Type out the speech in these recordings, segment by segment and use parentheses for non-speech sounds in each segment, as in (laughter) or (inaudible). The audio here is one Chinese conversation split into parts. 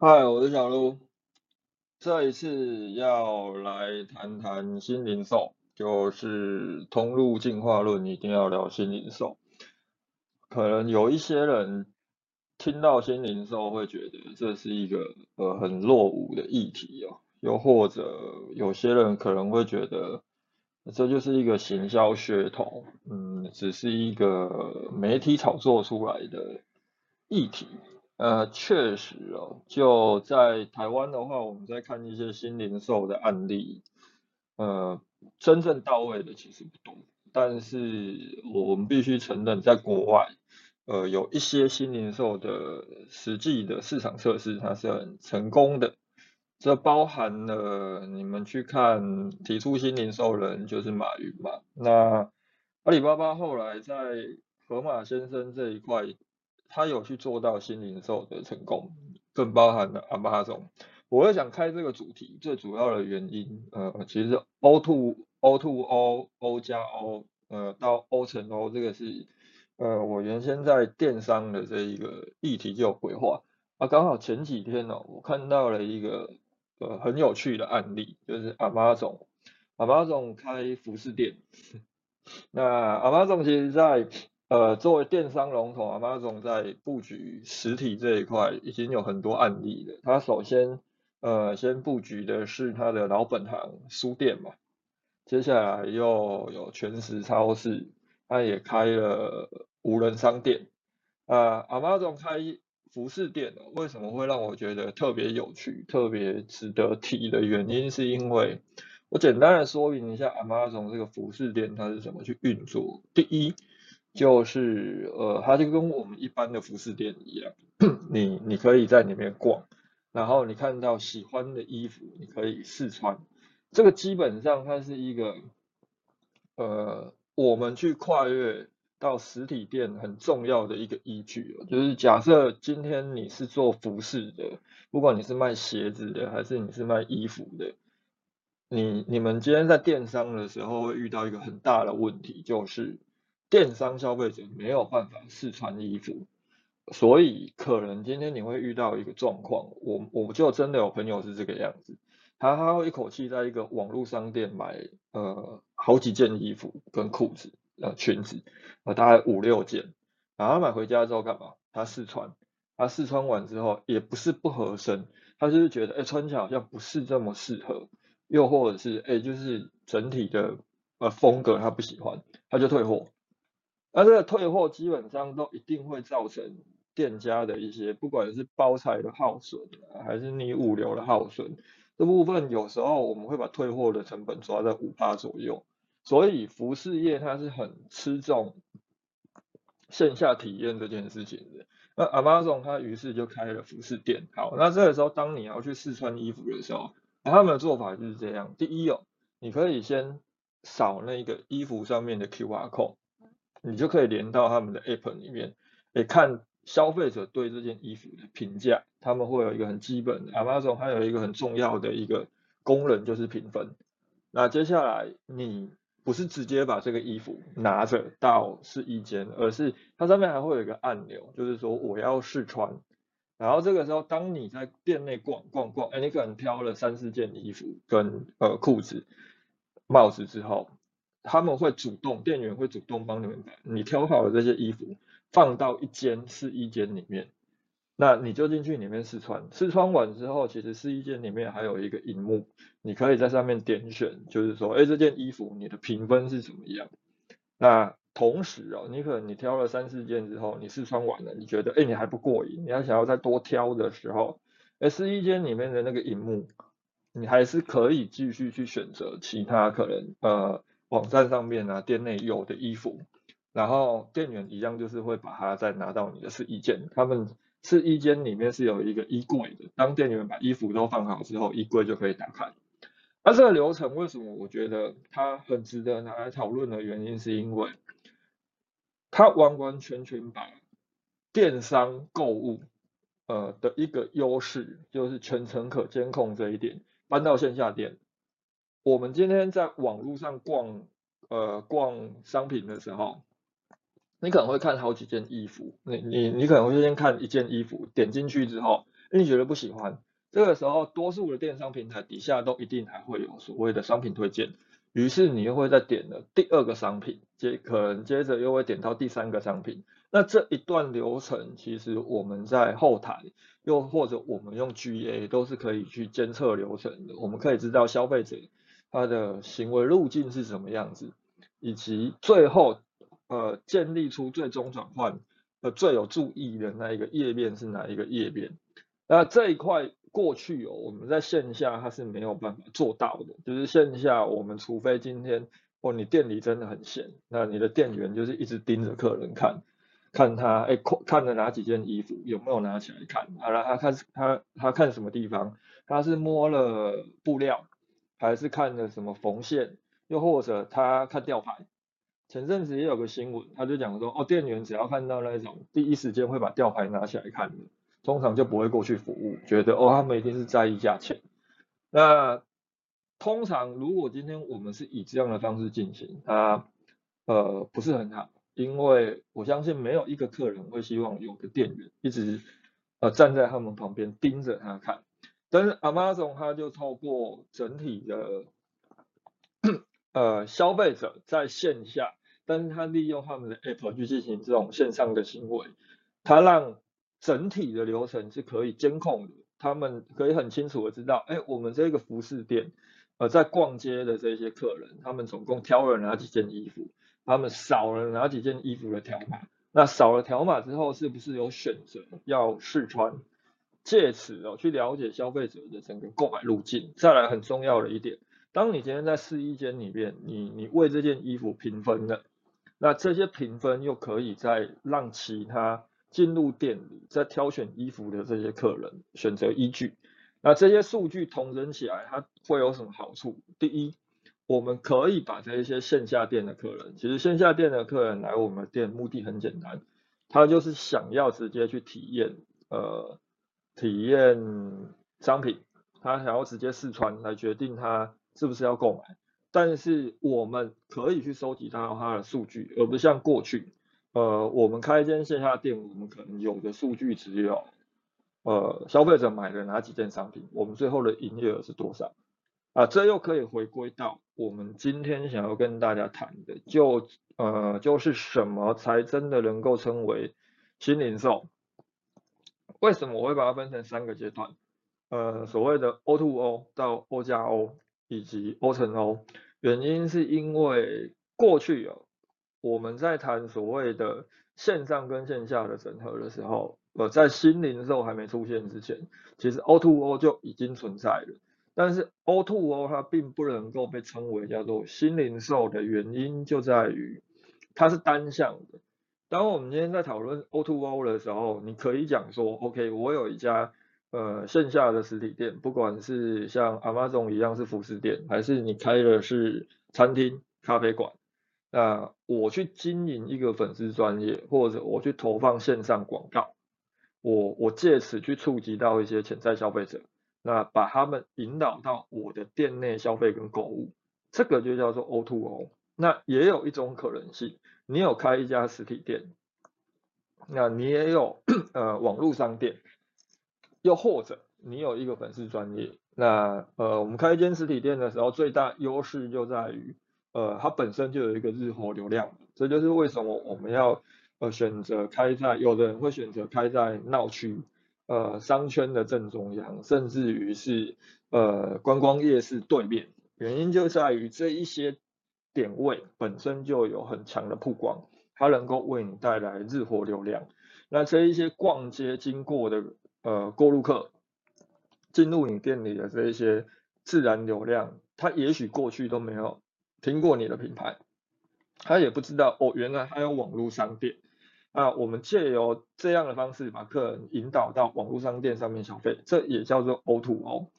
嗨，我是小鹿。这一次要来谈谈新零售，就是通路进化论，一定要聊新零售。可能有一些人听到新零售会觉得这是一个呃很落伍的议题哦，又或者有些人可能会觉得这就是一个行销噱头，嗯，只是一个媒体炒作出来的议题。呃，确实哦，就在台湾的话，我们在看一些新零售的案例，呃，真正到位的其实不多，但是我们必须承认，在国外，呃，有一些新零售的实际的市场测试，它是很成功的。这包含了你们去看提出新零售人就是马云嘛，那阿里巴巴后来在河马先生这一块。他有去做到新零售的成功，更包含了阿巴总。我会想开这个主题，最主要的原因，呃，其实 O to O to O，O 加 O，呃，到 O 乘 O，这个是，呃，我原先在电商的这一个议题就有规划。啊，刚好前几天呢，我看到了一个呃很有趣的案例，就是阿巴总，阿巴总开服饰店。(laughs) 那阿巴总其实在呃，作为电商龙头啊，马总在布局实体这一块已经有很多案例了。他首先呃先布局的是他的老本行书店嘛，接下来又有全食超市，他也开了无人商店。啊，阿妈总开服饰店为什么会让我觉得特别有趣、特别值得提的原因，是因为我简单的说明一下阿妈总这个服饰店它是怎么去运作。第一。就是呃，它就跟我们一般的服饰店一样，你你可以在里面逛，然后你看到喜欢的衣服，你可以试穿。这个基本上它是一个呃，我们去跨越到实体店很重要的一个依据就是假设今天你是做服饰的，不管你是卖鞋子的还是你是卖衣服的，你你们今天在电商的时候会遇到一个很大的问题，就是。电商消费者没有办法试穿衣服，所以可能今天你会遇到一个状况，我我就真的有朋友是这个样子，他他会一口气在一个网络商店买呃好几件衣服跟裤子呃裙子呃大概五六件，然后买回家之后干嘛？他试穿，他试穿完之后也不是不合身，他就是觉得哎穿起来好像不是这么适合，又或者是哎就是整体的呃风格他不喜欢，他就退货。那这个退货基本上都一定会造成店家的一些，不管是包材的耗损，还是你物流的耗损，这部分有时候我们会把退货的成本抓在五八左右。所以服饰业它是很吃重线下体验这件事情的。那 Amazon 它于是就开了服饰店。好，那这个时候当你要去试穿衣服的时候，他们的做法就是这样：第一哦，你可以先扫那个衣服上面的 QR code。你就可以连到他们的 App 里面，诶，看消费者对这件衣服的评价，他们会有一个很基本的，Amazon 还有一个很重要的一个功能就是评分。那接下来你不是直接把这个衣服拿着到试衣间，而是它上面还会有一个按钮，就是说我要试穿。然后这个时候，当你在店内逛逛逛，哎，你可能挑了三四件衣服跟呃裤子、帽子之后。他们会主动，店员会主动帮你们把你挑好的这些衣服放到一间试衣间里面，那你就进去里面试穿。试穿完之后，其实试衣间里面还有一个荧幕，你可以在上面点选，就是说，哎，这件衣服你的评分是怎么样？那同时哦，你可能你挑了三四件之后，你试穿完了，你觉得，哎，你还不过瘾，你要想要再多挑的时候，哎，试衣间里面的那个荧幕，你还是可以继续去选择其他可能，呃。网站上面啊，店内有的衣服，然后店员一样就是会把它再拿到你的试衣间。他们试衣间里面是有一个衣柜的，当店员把衣服都放好之后，衣柜就可以打开。那这个流程为什么我觉得它很值得拿来讨论的原因，是因为它完完全全把电商购物呃的一个优势，就是全程可监控这一点搬到线下店。我们今天在网络上逛，呃，逛商品的时候，你可能会看好几件衣服，你你你可能会先看一件衣服，点进去之后，你觉得不喜欢，这个时候多数的电商平台底下都一定还会有所谓的商品推荐，于是你又会再点了第二个商品，接可能接着又会点到第三个商品。那这一段流程，其实我们在后台，又或者我们用 GA 都是可以去监测流程的。我们可以知道消费者他的行为路径是什么样子，以及最后呃建立出最终转换呃最有注意的那一个页面是哪一个页面。那这一块过去哦，我们在线下它是没有办法做到的，就是线下我们除非今天哦你店里真的很闲，那你的店员就是一直盯着客人看。看他哎，看看了哪几件衣服，有没有拿起来看？好了，他看他他看什么地方？他是摸了布料，还是看的什么缝线？又或者他看吊牌？前阵子也有个新闻，他就讲说，哦，店员只要看到那种第一时间会把吊牌拿起来看的，通常就不会过去服务，觉得哦，他们一定是在意价钱。那通常如果今天我们是以这样的方式进行，他呃不是很好。因为我相信没有一个客人会希望有个店员一直呃站在他们旁边盯着他看，但是 Amazon 它就透过整体的呃消费者在线下，但是他利用他们的 App 去进行这种线上的行为，他让整体的流程是可以监控的，他们可以很清楚的知道，哎，我们这个服饰店呃在逛街的这些客人，他们总共挑了哪几件衣服。他们少了哪几件衣服的条码？那少了条码之后，是不是有选择要试穿？借此哦去了解消费者的整个购买路径。再来很重要的一点，当你今天在试衣间里面，你你为这件衣服评分了，那这些评分又可以再让其他进入店里在挑选衣服的这些客人选择依据。那这些数据统整起来，它会有什么好处？第一。我们可以把这一些线下店的客人，其实线下店的客人来我们店目的很简单，他就是想要直接去体验，呃，体验商品，他想要直接试穿来决定他是不是要购买。但是我们可以去收集到他的数据，而不像过去，呃，我们开一间线下店，我们可能有的数据只有，呃，消费者买了哪几件商品，我们最后的营业额是多少。啊，这又可以回归到我们今天想要跟大家谈的，就呃，就是什么才真的能够称为新零售？为什么我会把它分成三个阶段？呃，所谓的 O to O 到 O 加 O 以及 O 乘 O，原因是因为过去啊，我们在谈所谓的线上跟线下的整合的时候，呃，在新零售还没出现之前，其实 O to O 就已经存在了。但是 O to O 它并不能够被称为叫做新零售的原因就在于它是单向的。当我们今天在讨论 O to O 的时候，你可以讲说，OK，我有一家呃线下的实体店，不管是像 Amazon 一样是服饰店，还是你开的是餐厅、咖啡馆，那我去经营一个粉丝专业，或者我去投放线上广告，我我借此去触及到一些潜在消费者。那把他们引导到我的店内消费跟购物，这个就叫做 O to O。那也有一种可能性，你有开一家实体店，那你也有呃网络商店，又或者你有一个粉丝专业。那呃我们开一间实体店的时候，最大优势就在于呃它本身就有一个日活流量，这就是为什么我们要呃选择开在，有的人会选择开在闹区。呃，商圈的正中央，甚至于是呃观光夜市对面，原因就在于这一些点位本身就有很强的曝光，它能够为你带来日活流量。那这一些逛街经过的呃过路客，进入你店里的这一些自然流量，他也许过去都没有听过你的品牌，他也不知道哦，原来还有网络商店。那我们借由这样的方式把客人引导到网络商店上面消费，这也叫做 O to O。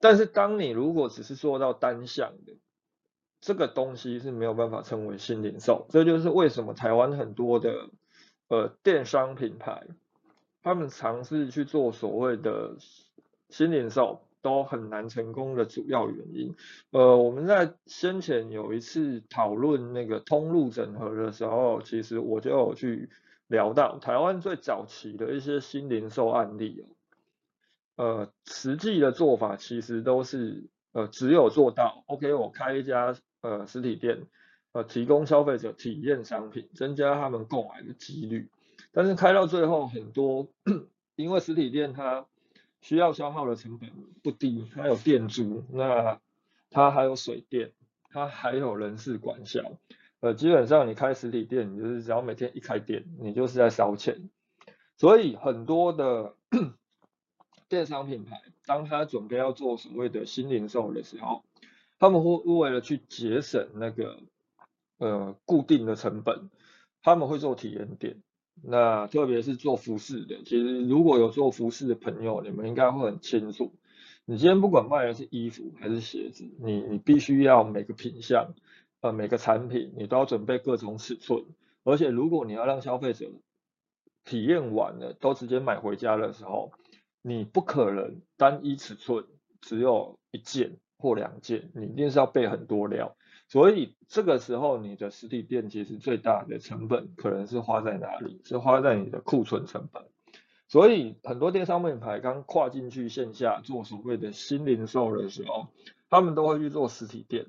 但是当你如果只是做到单向的，这个东西是没有办法称为新零售。这就是为什么台湾很多的呃电商品牌，他们尝试去做所谓的新零售，都很难成功的主要原因。呃，我们在先前有一次讨论那个通路整合的时候，其实我就有去。聊到台湾最早期的一些新零售案例，呃，实际的做法其实都是呃，只有做到 OK，我开一家呃实体店，呃，提供消费者体验商品，增加他们购买的几率。但是开到最后，很多因为实体店它需要消耗的成本不低，它有店租，那它还有水电，它还有人事管销，呃，基本上你开实体店，你就是只要每天一开店，你就是在烧钱。所以很多的。电商品牌，当他准备要做所谓的新零售的时候，他们会为了去节省那个呃固定的成本，他们会做体验店。那特别是做服饰的，其实如果有做服饰的朋友，你们应该会很清楚。你今天不管卖的是衣服还是鞋子，你你必须要每个品相呃每个产品，你都要准备各种尺寸。而且如果你要让消费者体验完了都直接买回家的时候，你不可能单一尺寸只有一件或两件，你一定是要备很多料。所以这个时候，你的实体店其实最大的成本可能是花在哪里？是花在你的库存成本。所以很多电商品牌刚跨进去线下做所谓的新零售的时候，他们都会去做实体店。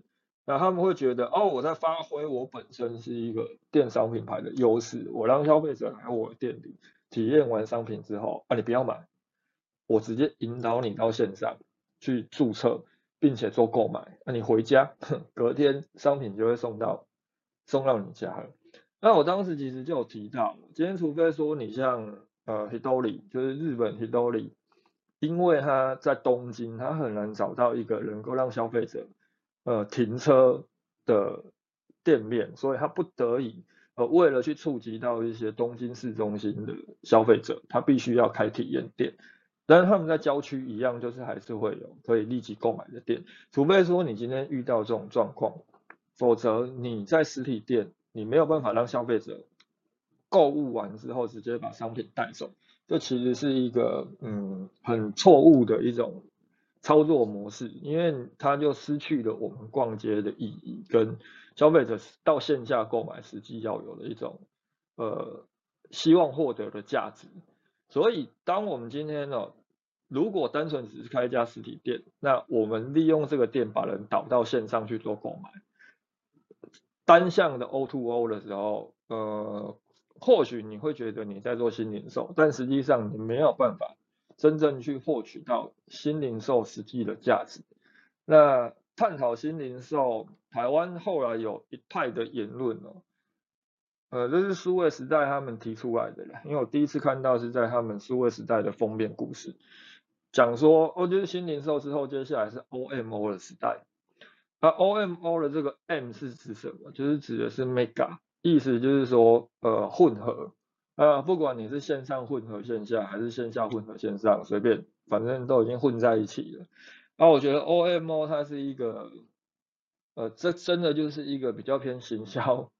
那他们会觉得，哦，我在发挥我本身是一个电商品牌的优势，我让消费者来我店里体验完商品之后，啊，你不要买。我直接引导你到线上去注册，并且做购买，那你回家 (laughs) 隔天商品就会送到送到你家了。那我当时其实就有提到，今天除非说你像呃 Hidori，就是日本 Hidori，因为他在东京，他很难找到一个能够让消费者呃停车的店面，所以他不得已呃为了去触及到一些东京市中心的消费者，他必须要开体验店。但是他们在郊区一样，就是还是会有可以立即购买的店，除非说你今天遇到这种状况，否则你在实体店你没有办法让消费者购物完之后直接把商品带走，这其实是一个嗯很错误的一种操作模式，因为它就失去了我们逛街的意义，跟消费者到线下购买实际要有的一种呃希望获得的价值。所以，当我们今天呢，如果单纯只是开一家实体店，那我们利用这个店把人导到线上去做购买，单向的 O to O 的时候，呃，或许你会觉得你在做新零售，但实际上你没有办法真正去获取到新零售实际的价值。那探讨新零售，台湾后来有一派的言论哦。呃，这是数位时代他们提出来的啦，因为我第一次看到是在他们数位时代的封面故事，讲说，哦，就是新零售之后，接下来是 OMO 的时代。那 OMO 的这个 M 是指什么？就是指的是 Mega，意思就是说，呃，混合，呃，不管你是线上混合线下，还是线下混合线上，随便，反正都已经混在一起了。那我觉得 OMO 它是一个，呃，这真的就是一个比较偏行销。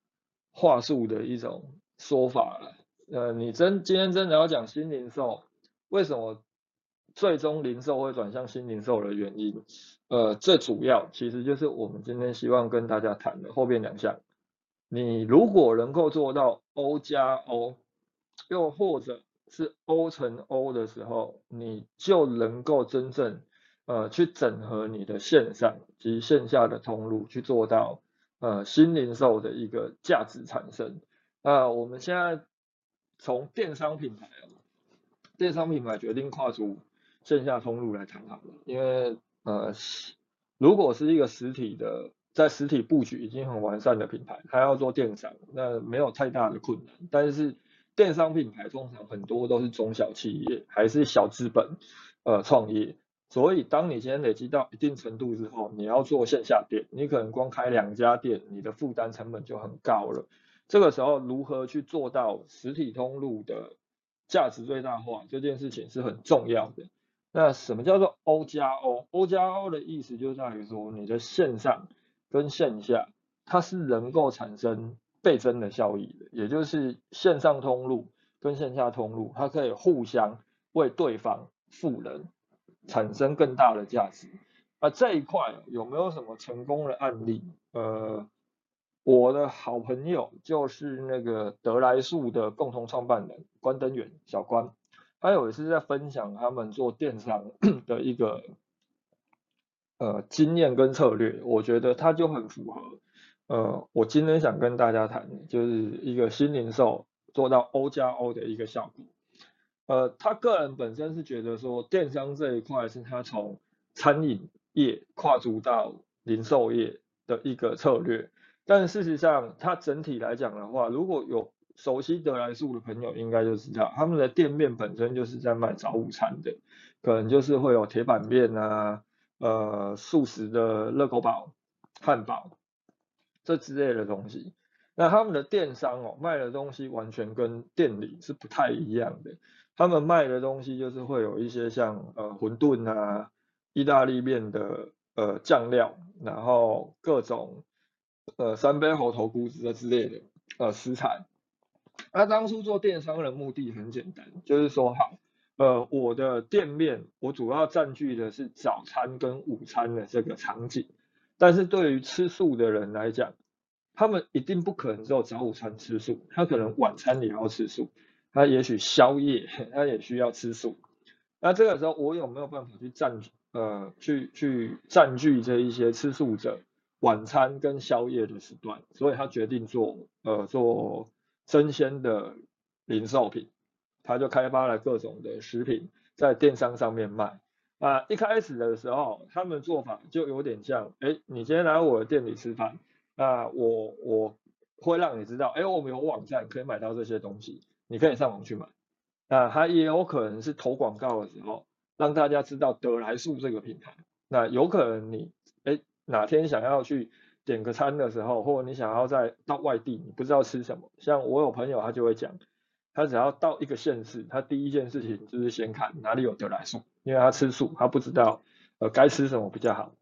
话术的一种说法了，呃，你真今天真的要讲新零售，为什么最终零售会转向新零售的原因？呃，最主要其实就是我们今天希望跟大家谈的后边两项。你如果能够做到 O 加 O，又或者是 O 乘 O 的时候，你就能够真正呃去整合你的线上及线下的通路，去做到。呃，新零售的一个价值产生。那我们现在从电商品牌，电商品牌决定跨出线下通路来谈好了。因为呃，如果是一个实体的，在实体布局已经很完善的品牌，它要做电商，那没有太大的困难。但是电商品牌通常很多都是中小企业，还是小资本呃创业。所以，当你今天累积到一定程度之后，你要做线下店，你可能光开两家店，你的负担成本就很高了。这个时候，如何去做到实体通路的价值最大化，这件事情是很重要的。那什么叫做 O 加 O？O 加 O 的意思就在于说，你的线上跟线下，它是能够产生倍增的效益的，也就是线上通路跟线下通路，它可以互相为对方赋能。产生更大的价值，啊，这一块有没有什么成功的案例？呃，我的好朋友就是那个德来树的共同创办人关登远小关，他有一次在分享他们做电商的一个呃经验跟策略，我觉得他就很符合呃我今天想跟大家谈，就是一个新零售做到 O 加 O 的一个效果。呃，他个人本身是觉得说电商这一块是他从餐饮业跨足到零售业的一个策略，但事实上，它整体来讲的话，如果有熟悉德来素的朋友，应该就知道，他们的店面本身就是在卖早午餐的，可能就是会有铁板面啊，呃，素食的热狗堡、汉堡这之类的东西。那他们的电商哦，卖的东西完全跟店里是不太一样的。他们卖的东西就是会有一些像呃馄饨啊、意大利面的呃酱料，然后各种呃三杯猴头菇子之类的呃食材。那当初做电商的目的很简单，就是说好，呃我的店面我主要占据的是早餐跟午餐的这个场景，但是对于吃素的人来讲，他们一定不可能只有早午餐吃素，他可能晚餐也要吃素。他也许宵夜，他也需要吃素。那这个时候，我有没有办法去占呃去去占据这一些吃素者晚餐跟宵夜的时段？所以他决定做呃做生鲜的零售品，他就开发了各种的食品在电商上面卖。啊，一开始的时候，他们做法就有点像，哎，你今天来我的店里吃饭，那我我会让你知道，哎，我们有网站可以买到这些东西。你可以上网去买，那它也有可能是投广告的时候，让大家知道德来素这个品牌。那有可能你哎哪天想要去点个餐的时候，或者你想要在到外地，你不知道吃什么，像我有朋友他就会讲，他只要到一个县市，他第一件事情就是先看哪里有德来素，因为他吃素，他不知道呃该吃什么比较好。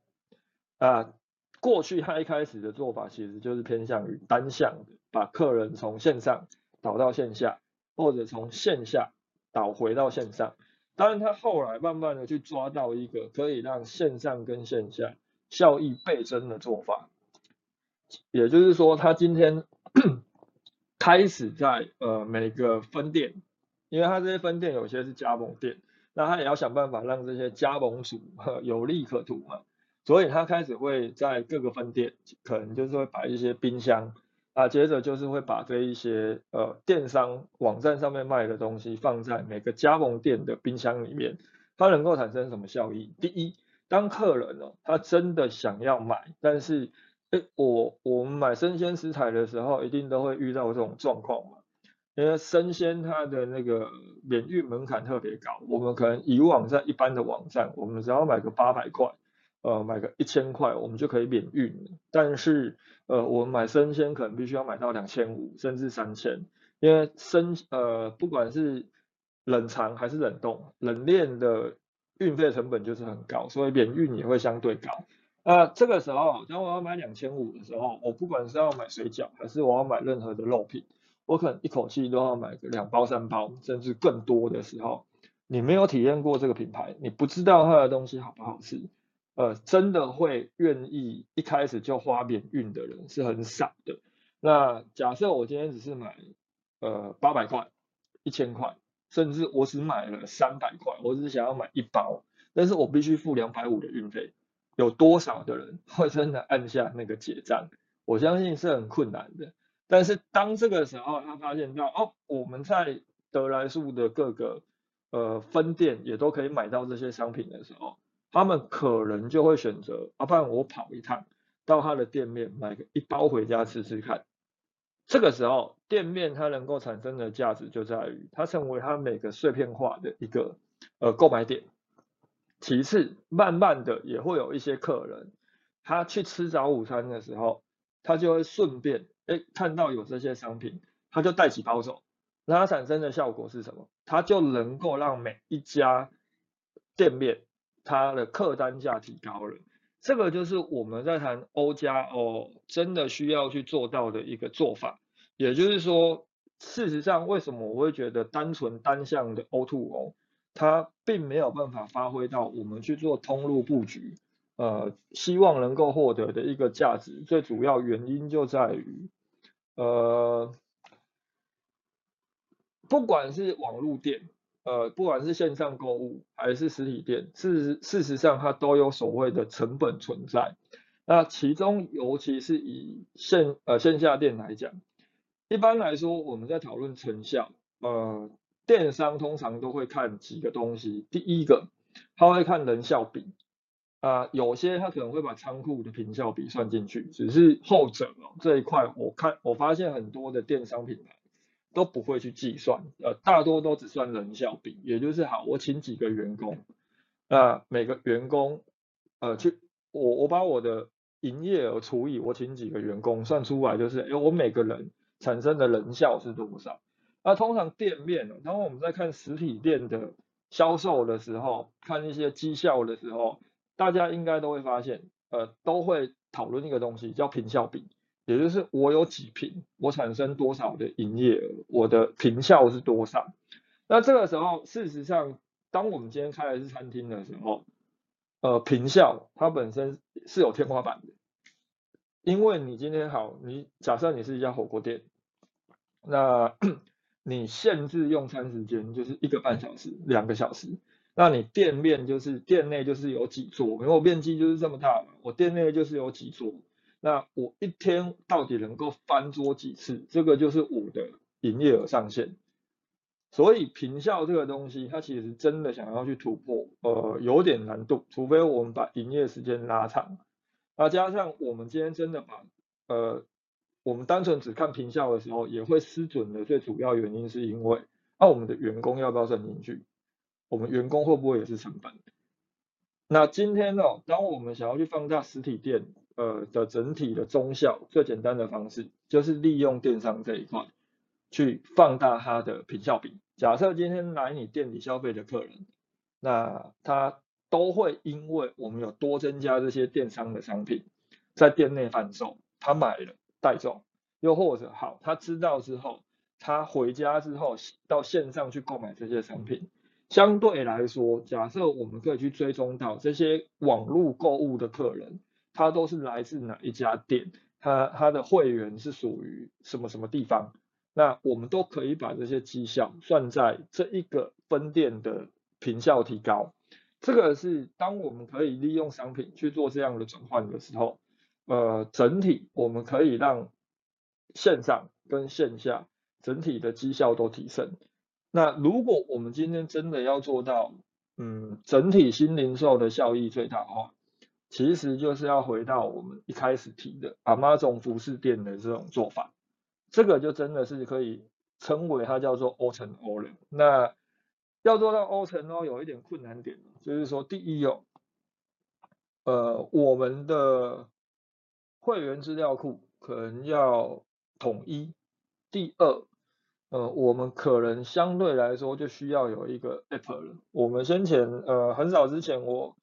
啊，过去他一开始的做法其实就是偏向于单向的，把客人从线上导到线下。或者从线下导回到线上，当然他后来慢慢的去抓到一个可以让线上跟线下效益倍增的做法，也就是说他今天 (clears throat) 开始在呃每个分店，因为他这些分店有些是加盟店，那他也要想办法让这些加盟主有利可图嘛，所以他开始会在各个分店可能就是会摆一些冰箱。啊，接着就是会把这一些呃电商网站上面卖的东西放在每个加盟店的冰箱里面，它能够产生什么效益？第一，当客人哦他真的想要买，但是哎我我们买生鲜食材的时候，一定都会遇到这种状况嘛，因为生鲜它的那个免运门槛特别高，我们可能以往在一般的网站，我们只要买个八百块。呃，买个一千块，我们就可以免运。但是，呃，我们买生鲜可能必须要买到两千五，甚至三千，因为生呃，不管是冷藏还是冷冻、冷链的运费成本就是很高，所以免运也会相对高。那这个时候，当我要买两千五的时候，我不管是要买水饺，还是我要买任何的肉品，我可能一口气都要买个两包、三包，甚至更多的时候，你没有体验过这个品牌，你不知道它的东西好不好吃。呃，真的会愿意一开始就花免运的人是很少的。那假设我今天只是买呃八百块、一千块，甚至我只买了三百块，我只想要买一包，但是我必须付两百五的运费，有多少的人 (laughs) 会真的按下那个结账？我相信是很困难的。但是当这个时候他发现到哦，我们在德来素的各个呃分店也都可以买到这些商品的时候。他们可能就会选择，啊，不然我跑一趟到他的店面买个一包回家吃吃看。这个时候，店面它能够产生的价值就在于，它成为它每个碎片化的一个呃购买点。其次，慢慢的也会有一些客人，他去吃早午餐的时候，他就会顺便哎看到有这些商品，他就带几包走。那它产生的效果是什么？它就能够让每一家店面。它的客单价提高了，这个就是我们在谈 O 加 O 真的需要去做到的一个做法。也就是说，事实上，为什么我会觉得单纯单向的 O to O，它并没有办法发挥到我们去做通路布局，呃，希望能够获得的一个价值。最主要原因就在于，呃，不管是网络店呃，不管是线上购物还是实体店，事实事实上它都有所谓的成本存在。那其中尤其是以线呃线下店来讲，一般来说我们在讨论成效，呃，电商通常都会看几个东西。第一个，他会看人效比，啊，有些他可能会把仓库的平效比算进去，只是后者哦这一块，我看我发现很多的电商品牌。都不会去计算，呃，大多都只算人效比，也就是好，我请几个员工，那每个员工，呃，去我我把我的营业额除以我请几个员工，算出来就是，哎，我每个人产生的人效是多少？那通常店面，当我们在看实体店的销售的时候，看一些绩效的时候，大家应该都会发现，呃，都会讨论一个东西叫平效比。也就是我有几瓶，我产生多少的营业额，我的平效是多少？那这个时候，事实上，当我们今天开的是餐厅的时候，呃，平效它本身是有天花板的，因为你今天好，你假设你是一家火锅店，那 (clears throat) 你限制用餐时间就是一个半小时、两个小时，那你店面就是店内就是有几桌，因为我面积就是这么大，我店内就是有几桌。那我一天到底能够翻桌几次？这个就是我的营业额上限。所以平效这个东西，它其实真的想要去突破，呃，有点难度。除非我们把营业时间拉长，那加上我们今天真的把，呃，我们单纯只看平效的时候，也会失准的。最主要原因是因为，那我们的员工要不要算进去？我们员工会不会也是成本？那今天呢，当我们想要去放大实体店。呃的整体的中效最简单的方式就是利用电商这一块去放大它的平效比。假设今天来你店里消费的客人，那他都会因为我们有多增加这些电商的商品在店内贩售，他买了带走，又或者好他知道之后，他回家之后到线上去购买这些商品，相对来说，假设我们可以去追踪到这些网络购物的客人。它都是来自哪一家店？它它的会员是属于什么什么地方？那我们都可以把这些绩效算在这一个分店的评效提高。这个是当我们可以利用商品去做这样的转换的时候，呃，整体我们可以让线上跟线下整体的绩效都提升。那如果我们今天真的要做到，嗯，整体新零售的效益最大化。其实就是要回到我们一开始提的阿妈总服饰店的这种做法，这个就真的是可以称为它叫做 O 乘 O 了。那要做到 O 乘 O 有一点困难点，就是说第一有，呃，我们的会员资料库可能要统一；第二，呃，我们可能相对来说就需要有一个 App 了。我们先前呃很早之前我。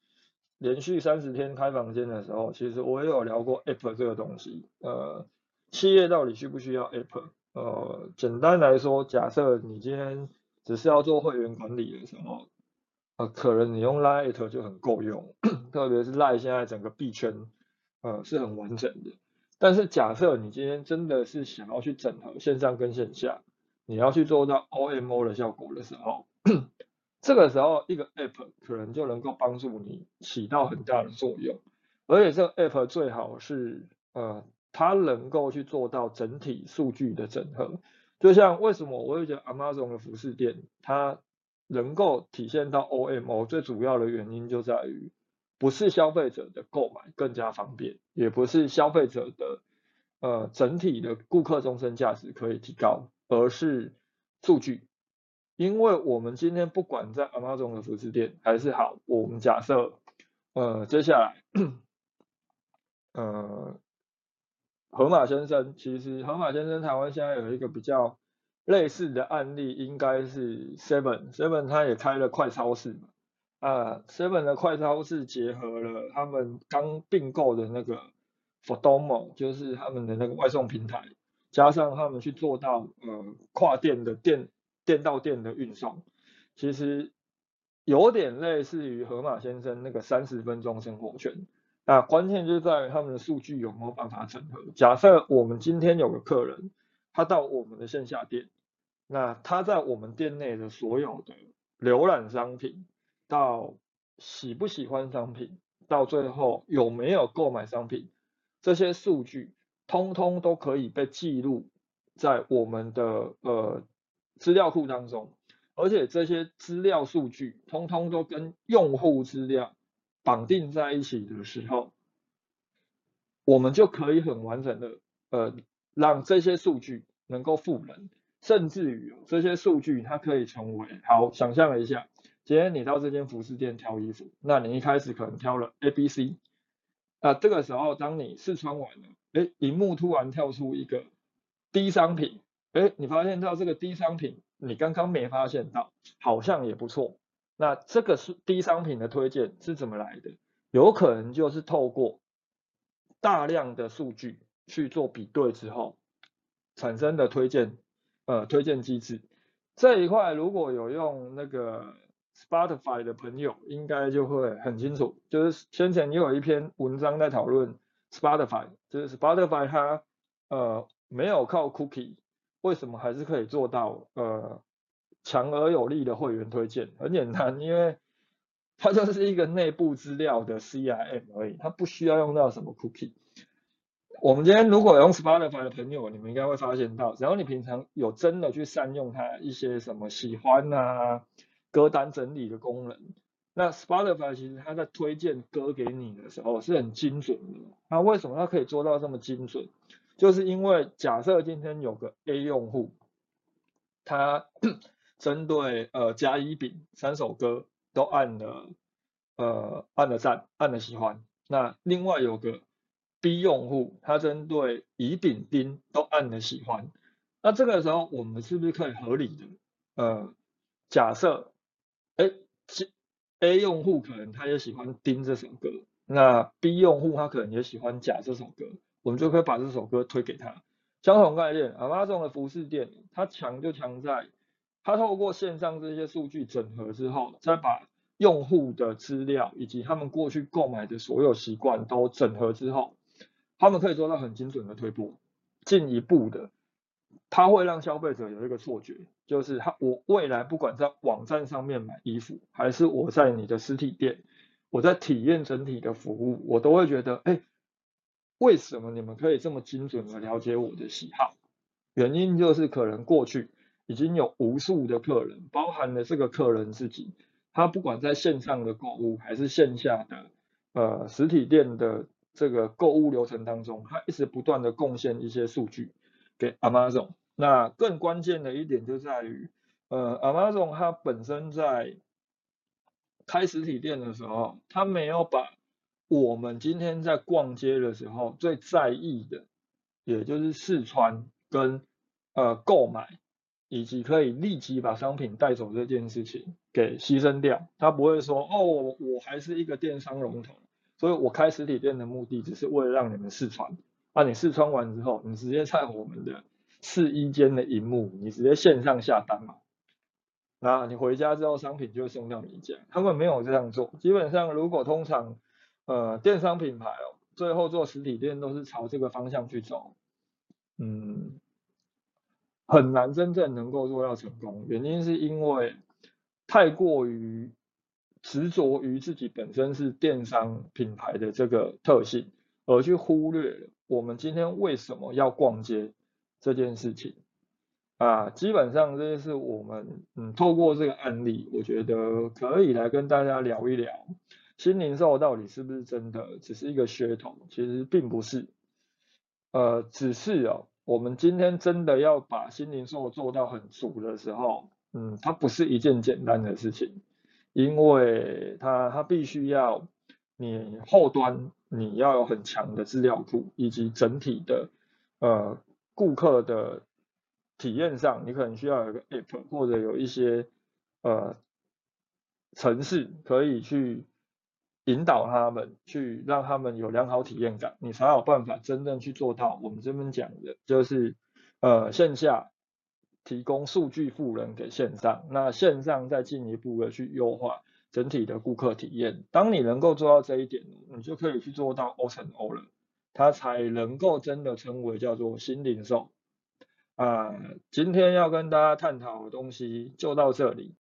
连续三十天开房间的时候，其实我也有聊过 App 这个东西。呃，企业到底需不需要 App？呃，简单来说，假设你今天只是要做会员管理的时候，呃，可能你用 Lite 就很够用，特别是 Lite 现在整个币圈，呃，是很完整的。但是假设你今天真的是想要去整合线上跟线下，你要去做到 OMO 的效果的时候，这个时候，一个 app 可能就能够帮助你起到很大的作用，而且这个 app 最好是，呃，它能够去做到整体数据的整合。就像为什么我会觉得 Amazon 的服饰店它能够体现到 OMO，最主要的原因就在于，不是消费者的购买更加方便，也不是消费者的，呃，整体的顾客终身价值可以提高，而是数据。因为我们今天不管在 Amazon 的服饰店还是好，我们假设，呃，接下来，呃，河马先生，其实河马先生台湾现在有一个比较类似的案例，应该是 Seven，Seven 他也开了快超市嘛，啊，Seven 的快超市结合了他们刚并购的那个 f o d o m o 就是他们的那个外送平台，加上他们去做到呃跨店的店。店到店的运送，其实有点类似于河马先生那个三十分钟生活圈。那关键就在于他们的数据有没有办法整合。假设我们今天有个客人，他到我们的线下店，那他在我们店内的所有的浏览商品到喜不喜欢商品，到最后有没有购买商品，这些数据通通都可以被记录在我们的呃资料库当中，而且这些资料数据通通都跟用户资料绑定在一起的时候，我们就可以很完整的呃让这些数据能够赋能。甚至于这些数据，它可以成为好，想象一下，今天你到这间服饰店挑衣服，那你一开始可能挑了 A、B、C，那这个时候当你试穿完了，哎，荧幕突然跳出一个 D 商品，哎，你发现到这个低商品，你刚刚没发现到，好像也不错，那这个是低商品的推荐是怎么来的？有可能就是透过大量的数据去做比对之后产生的推荐。呃，推荐机制这一块，如果有用那个 Spotify 的朋友，应该就会很清楚。就是先前也有一篇文章在讨论 Spotify，就是 Spotify 它呃没有靠 Cookie，为什么还是可以做到呃强而有力的会员推荐？很简单，因为它就是一个内部资料的 CRM 而已，它不需要用到什么 Cookie。我们今天如果用 Spotify 的朋友，你们应该会发现到，只要你平常有真的去善用它一些什么喜欢啊歌单整理的功能，那 Spotify 其实它在推荐歌给你的时候是很精准的。那为什么它可以做到这么精准？就是因为假设今天有个 A 用户，他 (clears throat) 针对呃甲乙丙三首歌都按了呃按了赞，按了喜欢，那另外有个。B 用户他针对乙丙丁都按了喜欢，那这个时候我们是不是可以合理的呃假设，哎，A 用户可能他也喜欢丁这首歌，那 B 用户他可能也喜欢甲这首歌，我们就可以把这首歌推给他。相同概念，Amazon 的服饰店它强就强在，它透过线上这些数据整合之后，再把用户的资料以及他们过去购买的所有习惯都整合之后。他们可以做到很精准的推播，进一步的，它会让消费者有一个错觉，就是他我未来不管在网站上面买衣服，还是我在你的实体店，我在体验整体的服务，我都会觉得，哎，为什么你们可以这么精准的了解我的喜好？原因就是可能过去已经有无数的客人，包含了这个客人自己，他不管在线上的购物，还是线下的呃实体店的。这个购物流程当中，他一直不断的贡献一些数据给 Amazon。那更关键的一点就在于，呃，Amazon 它本身在开实体店的时候，它没有把我们今天在逛街的时候最在意的，也就是试穿跟呃购买，以及可以立即把商品带走这件事情给牺牲掉。他不会说，哦，我还是一个电商龙头。所以我开实体店的目的，只是为了让你们试穿。那你试穿完之后，你直接在我们的试衣间的荧幕，你直接线上下单嘛。那你回家之后，商品就会送到你家。他们没有这样做。基本上，如果通常呃电商品牌哦，最后做实体店都是朝这个方向去走，嗯，很难真正能够做到成功。原因是因为太过于。执着于自己本身是电商品牌的这个特性，而去忽略我们今天为什么要逛街这件事情啊，基本上这些是我们嗯透过这个案例，我觉得可以来跟大家聊一聊，新零售到底是不是真的只是一个噱头？其实并不是，呃，只是哦，我们今天真的要把新零售做到很足的时候，嗯，它不是一件简单的事情。因为它它必须要你后端你要有很强的资料库，以及整体的呃顾客的体验上，你可能需要有一个 app 或者有一些呃城市可以去引导他们，去让他们有良好体验感，你才有办法真正去做到我们这边讲的，就是呃线下。提供数据赋能给线上，那线上再进一步的去优化整体的顾客体验。当你能够做到这一点，你就可以去做到 O 乘 O 了，它才能够真的称为叫做新零售。啊，今天要跟大家探讨的东西就到这里。